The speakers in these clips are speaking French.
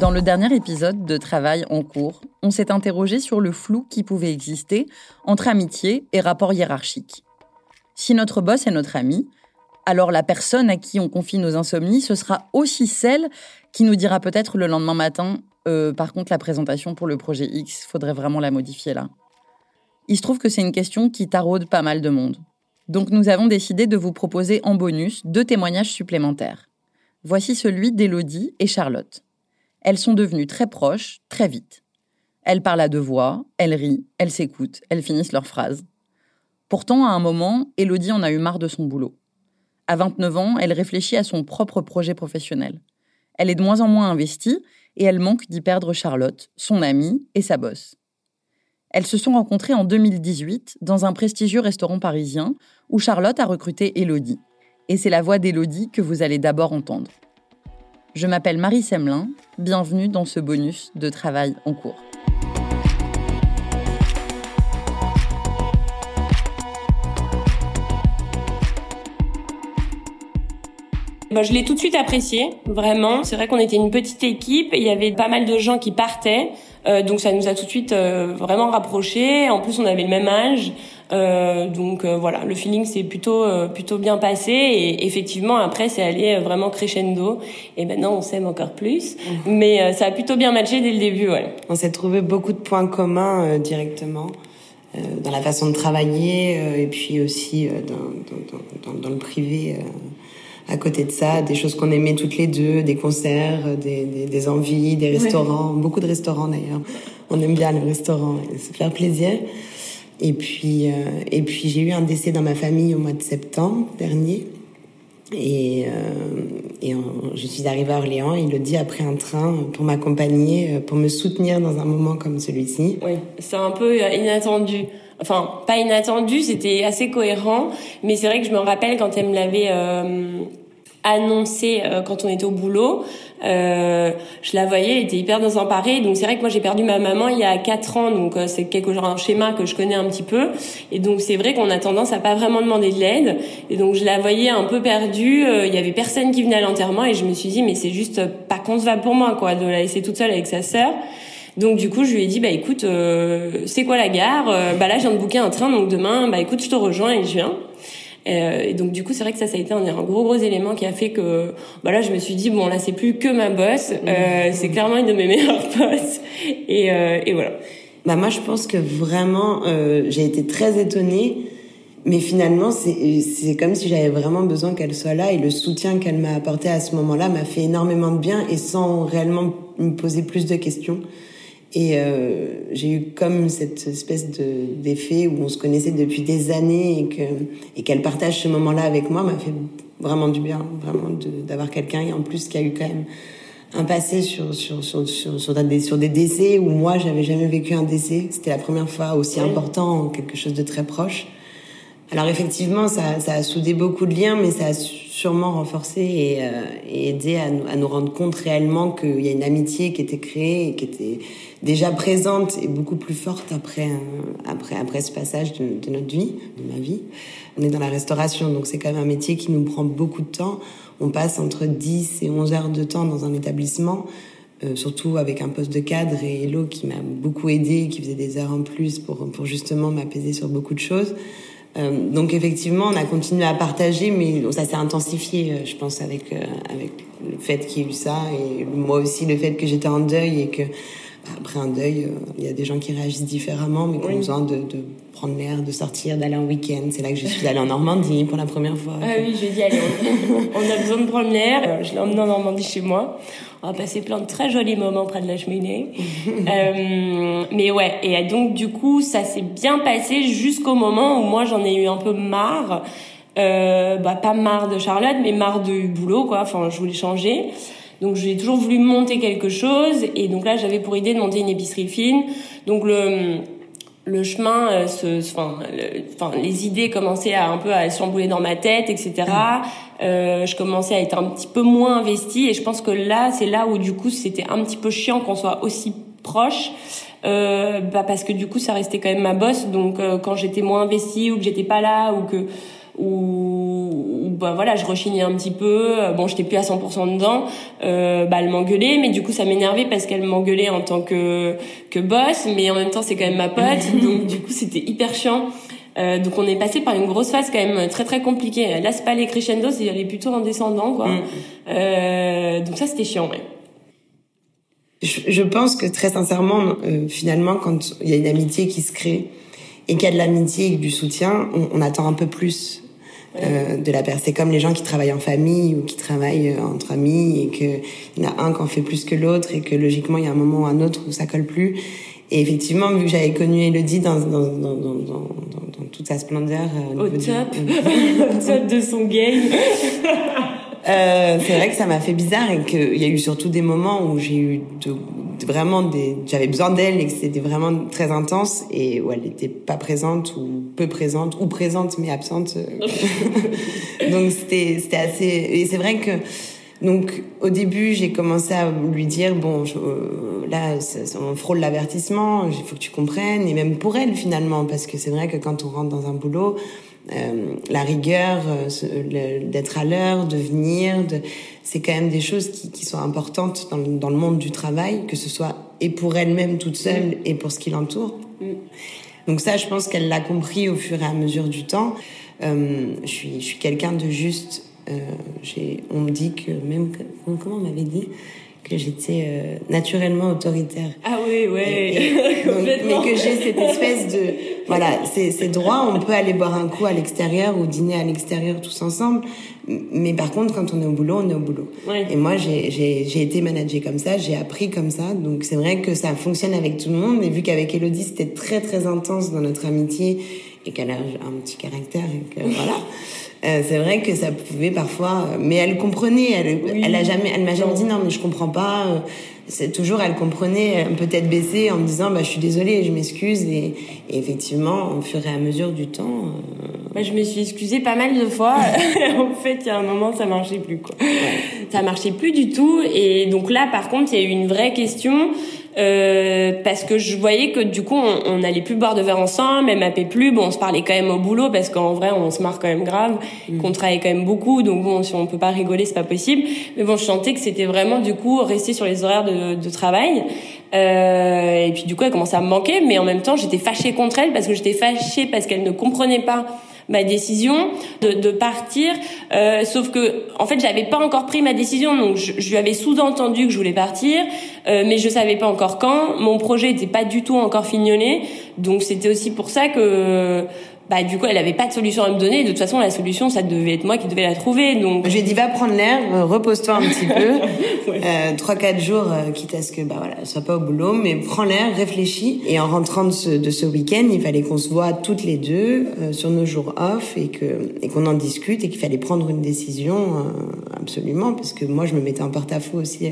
Dans le dernier épisode de Travail en cours, on s'est interrogé sur le flou qui pouvait exister entre amitié et rapport hiérarchique. Si notre boss est notre ami, alors la personne à qui on confie nos insomnies, ce sera aussi celle qui nous dira peut-être le lendemain matin euh, par contre la présentation pour le projet X, faudrait vraiment la modifier là. Il se trouve que c'est une question qui taraude pas mal de monde. Donc nous avons décidé de vous proposer en bonus deux témoignages supplémentaires. Voici celui d'Élodie et Charlotte. Elles sont devenues très proches, très vite. Elles parlent à deux voix, elles rient, elles s'écoutent, elles finissent leurs phrases. Pourtant, à un moment, Elodie en a eu marre de son boulot. À 29 ans, elle réfléchit à son propre projet professionnel. Elle est de moins en moins investie et elle manque d'y perdre Charlotte, son amie et sa bosse. Elles se sont rencontrées en 2018 dans un prestigieux restaurant parisien où Charlotte a recruté Elodie. Et c'est la voix d'Elodie que vous allez d'abord entendre. Je m'appelle Marie Semelin, bienvenue dans ce bonus de travail en cours. Je l'ai tout de suite apprécié, vraiment. C'est vrai qu'on était une petite équipe, il y avait pas mal de gens qui partaient, euh, donc ça nous a tout de suite euh, vraiment rapprochés. En plus, on avait le même âge, donc euh, voilà, le feeling s'est plutôt euh, plutôt bien passé et effectivement après c'est allé vraiment crescendo et maintenant on s'aime encore plus. Mhm. Mais ça a plutôt bien matché dès le début, ouais. On s'est trouvé beaucoup de points communs directement. dans la façon de travailler et puis aussi dans, dans, dans, dans le privé à côté de ça, des choses qu'on aimait toutes les deux, des concerts, des, des, des envies, des restaurants, beaucoup de restaurants d'ailleurs. On aime bien le restaurant, se faire plaisir. Et puis, euh, et puis j'ai eu un décès dans ma famille au mois de septembre dernier. Et, euh, je suis arrivée à Orléans, il le dit après un train pour m'accompagner, euh, pour me soutenir dans un moment comme celui-ci. Oui, c'est un peu inattendu. Enfin, pas inattendu, c'était assez cohérent. Mais c'est vrai que je me rappelle quand elle me l'avait annoncé euh, quand on était au boulot. Euh, je la voyais, elle était hyper désemparée. Donc c'est vrai que moi j'ai perdu ma maman il y a quatre ans, donc euh, c'est quelque genre un schéma que je connais un petit peu. Et donc c'est vrai qu'on a tendance à pas vraiment demander de l'aide. Et donc je la voyais un peu perdue. Euh, il y avait personne qui venait à l'enterrement et je me suis dit mais c'est juste pas concevable pour moi quoi de la laisser toute seule avec sa sœur. Donc du coup, je lui ai dit bah écoute, c'est quoi la gare? Bah là, je viens de booker un train, donc demain, bah écoute, je te rejoins et je viens. Euh, et donc du coup, c'est vrai que ça, ça a été un, un, gros gros élément qui a fait que, bah là, je me suis dit bon, là, c'est plus que ma boss, euh, c'est clairement une de mes meilleures boss. Et, euh, et voilà. Bah moi, je pense que vraiment, euh, j'ai été très étonnée. Mais finalement, c'est comme si j'avais vraiment besoin qu'elle soit là et le soutien qu'elle m'a apporté à ce moment-là m'a fait énormément de bien et sans réellement me poser plus de questions. Et euh, j'ai eu comme cette espèce de d'effet où on se connaissait depuis des années et que et qu'elle partage ce moment-là avec moi m'a fait vraiment du bien, vraiment d'avoir quelqu'un et en plus qui a eu quand même un passé sur sur sur sur, sur, des, sur des décès où moi j'avais jamais vécu un décès. C'était la première fois aussi important, quelque chose de très proche. Alors effectivement, ça, ça a soudé beaucoup de liens, mais ça a sûrement renforcé et, euh, et aidé à nous, à nous rendre compte réellement qu'il y a une amitié qui était créée et qui était déjà présente et beaucoup plus forte après après après ce passage de, de, notre vie, de ma vie. On est dans la restauration, donc c'est quand même un métier qui nous prend beaucoup de temps. On passe entre 10 et 11 heures de temps dans un établissement. Euh, surtout avec un poste de cadre et Hello qui m'a beaucoup aidé, qui faisait des heures en plus pour, pour justement m'apaiser sur beaucoup de choses. Euh, donc effectivement, on a continué à partager, mais ça s'est intensifié, euh, je pense, avec euh, avec le fait qu'il y ait eu ça et moi aussi le fait que j'étais en deuil et que après un deuil, il y a des gens qui réagissent différemment, mais qui ont besoin de, de prendre l'air, de sortir, d'aller en week-end. C'est là que je suis allée en Normandie pour la première fois. Ah oui, je dit allez, on, on a besoin de prendre l'air. Je l'ai emmené en Normandie chez moi. On a passé plein de très jolis moments près de la cheminée. euh, mais ouais, et donc du coup, ça s'est bien passé jusqu'au moment où moi j'en ai eu un peu marre. Euh, bah pas marre de Charlotte, mais marre du boulot quoi. Enfin, je voulais changer. Donc j'ai toujours voulu monter quelque chose et donc là j'avais pour idée de monter une épicerie fine. Donc le le chemin, euh, se, enfin, enfin, les idées commençaient à un peu à s'embouler dans ma tête, etc. Euh, je commençais à être un petit peu moins investie et je pense que là, c'est là où du coup, c'était un petit peu chiant qu'on soit aussi proche. Euh, bah parce que du coup, ça restait quand même ma bosse. Donc, euh, quand j'étais moins investie ou que j'étais pas là ou que ou, bah voilà je rechignais un petit peu bon j'étais plus à 100% dedans euh, bah elle m'engueulait mais du coup ça m'énervait parce qu'elle m'engueulait en tant que que boss mais en même temps c'est quand même ma pote donc du coup c'était hyper chiant. Euh, donc on est passé par une grosse phase quand même très très compliquée. Là c'est pas les crescendo c'est aller plutôt en descendant quoi. Mm. euh, donc ça c'était chiant ouais. Je, je pense que très sincèrement euh, finalement quand il y a une amitié qui se crée et qu'il y a de l'amitié et du soutien, on, on, attend un peu plus euh, de la personne. C'est comme les gens qui travaillent en famille ou qui travaillent euh, entre amis et qu'il y en a un qui en fait plus que l'autre et que logiquement il y a un moment ou un autre où ça colle plus. Et effectivement, vu que j'avais connu Elodie dans, dans, dans, dans, toute sa splendeur... Euh, au top, au top de son game Euh, c'est vrai que ça m'a fait bizarre et qu'il y a eu surtout des moments où j'ai eu de, vraiment des, j'avais besoin d'elle et que c'était vraiment très intense et où elle n'était pas présente ou peu présente ou présente mais absente. donc c'était c'était assez et c'est vrai que donc au début j'ai commencé à lui dire bon je, euh, là on frôle l'avertissement il faut que tu comprennes et même pour elle finalement parce que c'est vrai que quand on rentre dans un boulot euh, la rigueur, euh, d'être à l'heure, de venir, de... c'est quand même des choses qui, qui sont importantes dans le, dans le, monde du travail, que ce soit et pour elle-même toute seule mm. et pour ce qui l'entoure. Mm. Donc ça, je pense qu'elle l'a compris au fur et à mesure du temps. Euh, je suis, je suis quelqu'un de juste. On me dit que même comment on m'avait dit? Que j'étais euh, naturellement autoritaire. Ah oui, ouais. mais que j'ai cette espèce de voilà, c'est droit. On peut aller boire un coup à l'extérieur ou dîner à l'extérieur tous ensemble. Mais par contre, quand on est au boulot, on est au boulot. Ouais. Et moi, j'ai été managée comme ça, j'ai appris comme ça. Donc c'est vrai que ça fonctionne avec tout le monde. Et vu qu'avec Elodie, c'était très très intense dans notre amitié et qu'elle a un petit caractère et que voilà. Euh, c'est vrai que ça pouvait parfois, mais elle comprenait. Elle, elle a jamais, elle m'a jamais dit non, mais je comprends pas. Euh, c'est toujours, elle comprenait, peut-être baissée en me disant, bah, je suis désolée, je m'excuse. Et, et, effectivement, au fur et à mesure du temps. Euh... Bah, je me suis excusée pas mal de fois. en fait, il y a un moment, ça marchait plus, quoi. Ça marchait plus du tout. Et donc là, par contre, il y a eu une vraie question. Euh, parce que je voyais que du coup on n'allait plus boire de verre ensemble, elle m'appelait plus, bon on se parlait quand même au boulot parce qu'en vrai on se marre quand même grave, mm. qu'on travaillait quand même beaucoup, donc bon si on peut pas rigoler c'est pas possible, mais bon je sentais que c'était vraiment du coup rester sur les horaires de, de travail, euh, et puis du coup elle commençait à me manquer, mais en même temps j'étais fâchée contre elle parce que j'étais fâchée parce qu'elle ne comprenait pas ma décision de, de partir. Euh, sauf que, en fait, j'avais pas encore pris ma décision, donc je, je lui avais sous-entendu que je voulais partir, euh, mais je savais pas encore quand. Mon projet était pas du tout encore fignolé, donc c'était aussi pour ça que bah du coup elle avait pas de solution à me donner. De toute façon la solution ça devait être moi qui devais la trouver. Donc j'ai dit va prendre l'air, euh, repose-toi un petit peu, euh, trois quatre jours, euh, quitte à ce que bah voilà sois pas au boulot, mais prends l'air, réfléchis. Et en rentrant de ce, de ce week-end, il fallait qu'on se voit toutes les deux euh, sur nos jours off et que et qu'on en discute et qu'il fallait prendre une décision absolument parce que moi je me mettais en porte-à-faux aussi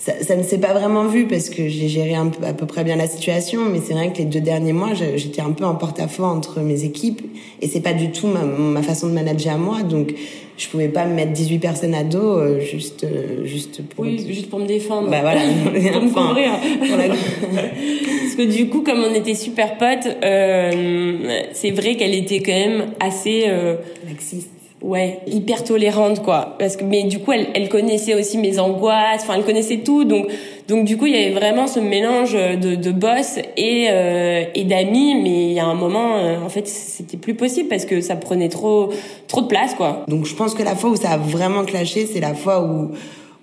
ça, ça ne s'est pas vraiment vu parce que j'ai géré un peu, à peu près bien la situation, mais c'est vrai que les deux derniers mois, j'étais un peu en porte-à-faux entre mes équipes et c'est pas du tout ma, ma, façon de manager à moi, donc je pouvais pas me mettre 18 personnes à dos euh, juste euh, juste pour oui, juste pour me défendre. Bah voilà, pour me couvrir. parce que du coup, comme on était super potes, euh, c'est vrai qu'elle était quand même assez euh, laxiste ouais hyper tolérante quoi. Parce que mais du coup elle, elle connaissait aussi mes angoisses enfin elle connaissait tout. Donc donc du coup il y avait vraiment ce mélange de, de boss et euh, et d'amis. Mais il y a un moment euh, en fait c'était plus possible parce que ça prenait trop trop de place quoi. Donc je pense que la fois où ça a vraiment clashé c'est la fois où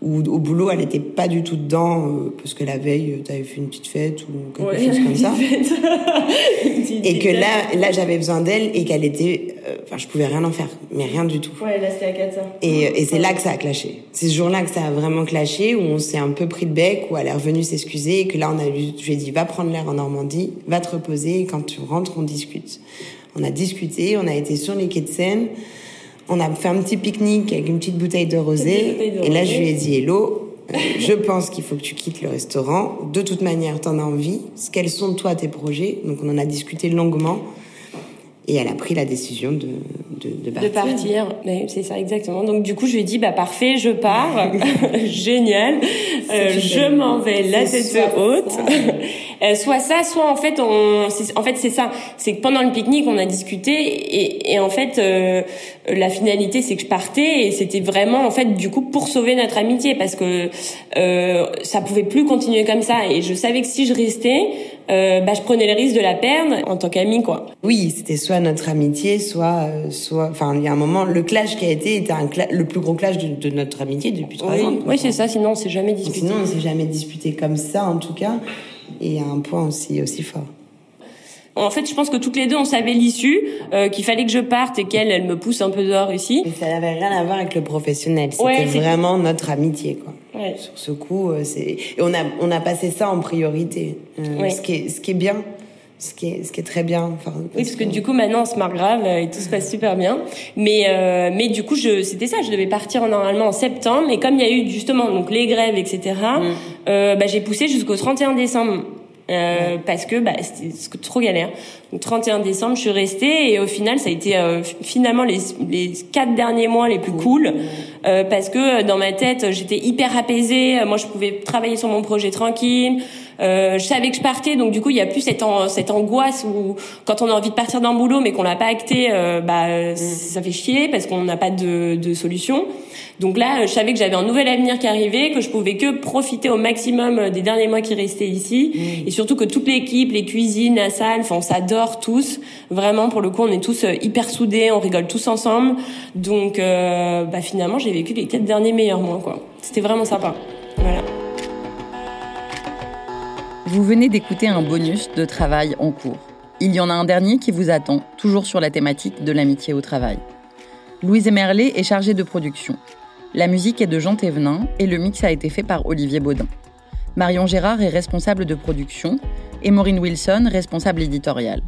où au boulot elle était pas du tout dedans euh, parce que la veille euh, tu avais fait une petite fête ou quelque chose comme ça. et que là là j'avais besoin d'elle et qu'elle était euh, enfin je pouvais rien en faire mais rien du tout. Ouais là c'était à 4 et, et c'est là que ça a clashé. C'est ce jour-là que ça a vraiment clashé où on s'est un peu pris le bec où elle est revenue s'excuser et que là on a eu je lui ai dit va prendre l'air en Normandie va te reposer et quand tu rentres on discute. On a discuté on a été sur les quais de Seine on a fait un petit pique-nique avec une petite bouteille de rosé. Et là, je lui ai dit, Hello, je pense qu'il faut que tu quittes le restaurant. De toute manière, t'en as envie. Quels sont, toi, tes projets? Donc, on en a discuté longuement. Et elle a pris la décision de, de, de partir. De partir, c'est ça exactement. Donc du coup, je lui ai dit bah parfait, je pars, génial, euh, je m'en vais la tête haute. Euh, soit ça, soit en fait on, en fait c'est ça, c'est que pendant le pique-nique on a discuté et, et en fait euh, la finalité c'est que je partais et c'était vraiment en fait du coup pour sauver notre amitié parce que euh, ça pouvait plus continuer comme ça et je savais que si je restais euh, bah, je prenais le risque de la perdre en tant qu'amie, quoi. Oui, c'était soit notre amitié, soit, euh, soit, enfin, il y a un moment, le clash qui a été était un le plus gros clash de, de, notre amitié depuis trois oui. ans. Oui, c'est ça. Sinon, on s'est jamais disputé. Sinon, on s'est jamais disputé comme ça, en tout cas, et à un point aussi aussi fort. En fait, je pense que toutes les deux, on savait l'issue, euh, qu'il fallait que je parte et qu'elle, elle me pousse un peu dehors ici. Ça n'avait rien à voir avec le professionnel. C'était Ouais, vraiment notre amitié, quoi. Ouais. Sur ce coup, euh, c'est on a on a passé ça en priorité, euh, Ouais. ce qui est ce qui est bien, ce qui est ce qui est très bien. Enfin, Oui, parce que du coup maintenant on se marre grave euh, et tout se passe super bien. Mais euh, mais du coup je c'était ça, je devais partir normalement en septembre et comme il y a eu justement donc les grèves etc. Euh, bah, j'ai poussé jusqu'au 31 décembre. Euh, parce que bah, c'était trop galère. Donc 31 décembre, je suis restée et au final, ça a été euh, finalement les, les quatre derniers mois les plus cool euh, parce que dans ma tête, j'étais hyper apaisée. Moi, je pouvais travailler sur mon projet tranquille. Euh, je savais que je partais, donc du coup, il y a plus cette, an- cette angoisse où quand on a envie de partir d'un boulot mais qu'on l'a pas acté, euh, bah ça fait chier parce qu'on n'a pas de, de solution. Donc là, je savais que j'avais un nouvel avenir qui arrivait, que je pouvais que profiter au maximum des derniers mois qui restaient ici, et surtout que toute l'équipe, les cuisines, la salle, enfin on s'adore tous. Vraiment, pour le coup, on est tous euh, hyper soudés, on rigole tous ensemble. Donc, euh, bah finalement, j'ai vécu les quatre derniers meilleurs mois, quoi. C'était vraiment sympa. Voilà. Vous venez d'écouter un bonus de travail en cours. Il y en a un dernier qui vous attend, toujours sur la thématique de l'amitié au travail. Louise Emerlet est chargée de production. La musique est de Jean Thévenin et le mix a été fait par Olivier Baudin. Marion Gérard est responsable de production et Maureen Wilson responsable éditoriale.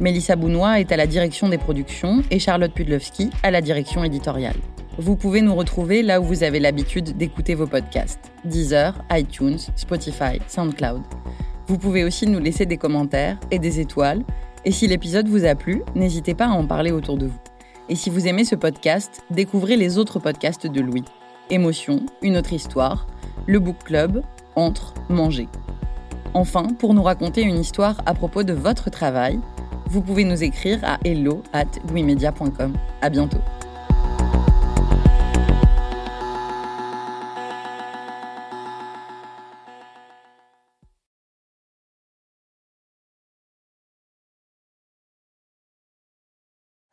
Mélissa Bounois est à la direction des productions et Charlotte Pudlowski à la direction éditoriale. Vous pouvez nous retrouver là où vous avez l'habitude d'écouter vos podcasts Deezer, iTunes, Spotify, SoundCloud. Vous pouvez aussi nous laisser des commentaires et des étoiles. Et si l'épisode vous a plu, n'hésitez pas à en parler autour de vous. Et si vous aimez ce podcast, découvrez les autres podcasts de Louis. Émotion, une autre histoire, le book club, entre, manger. Enfin, pour nous raconter une histoire à propos de votre travail, vous pouvez nous écrire à hello at. À bientôt.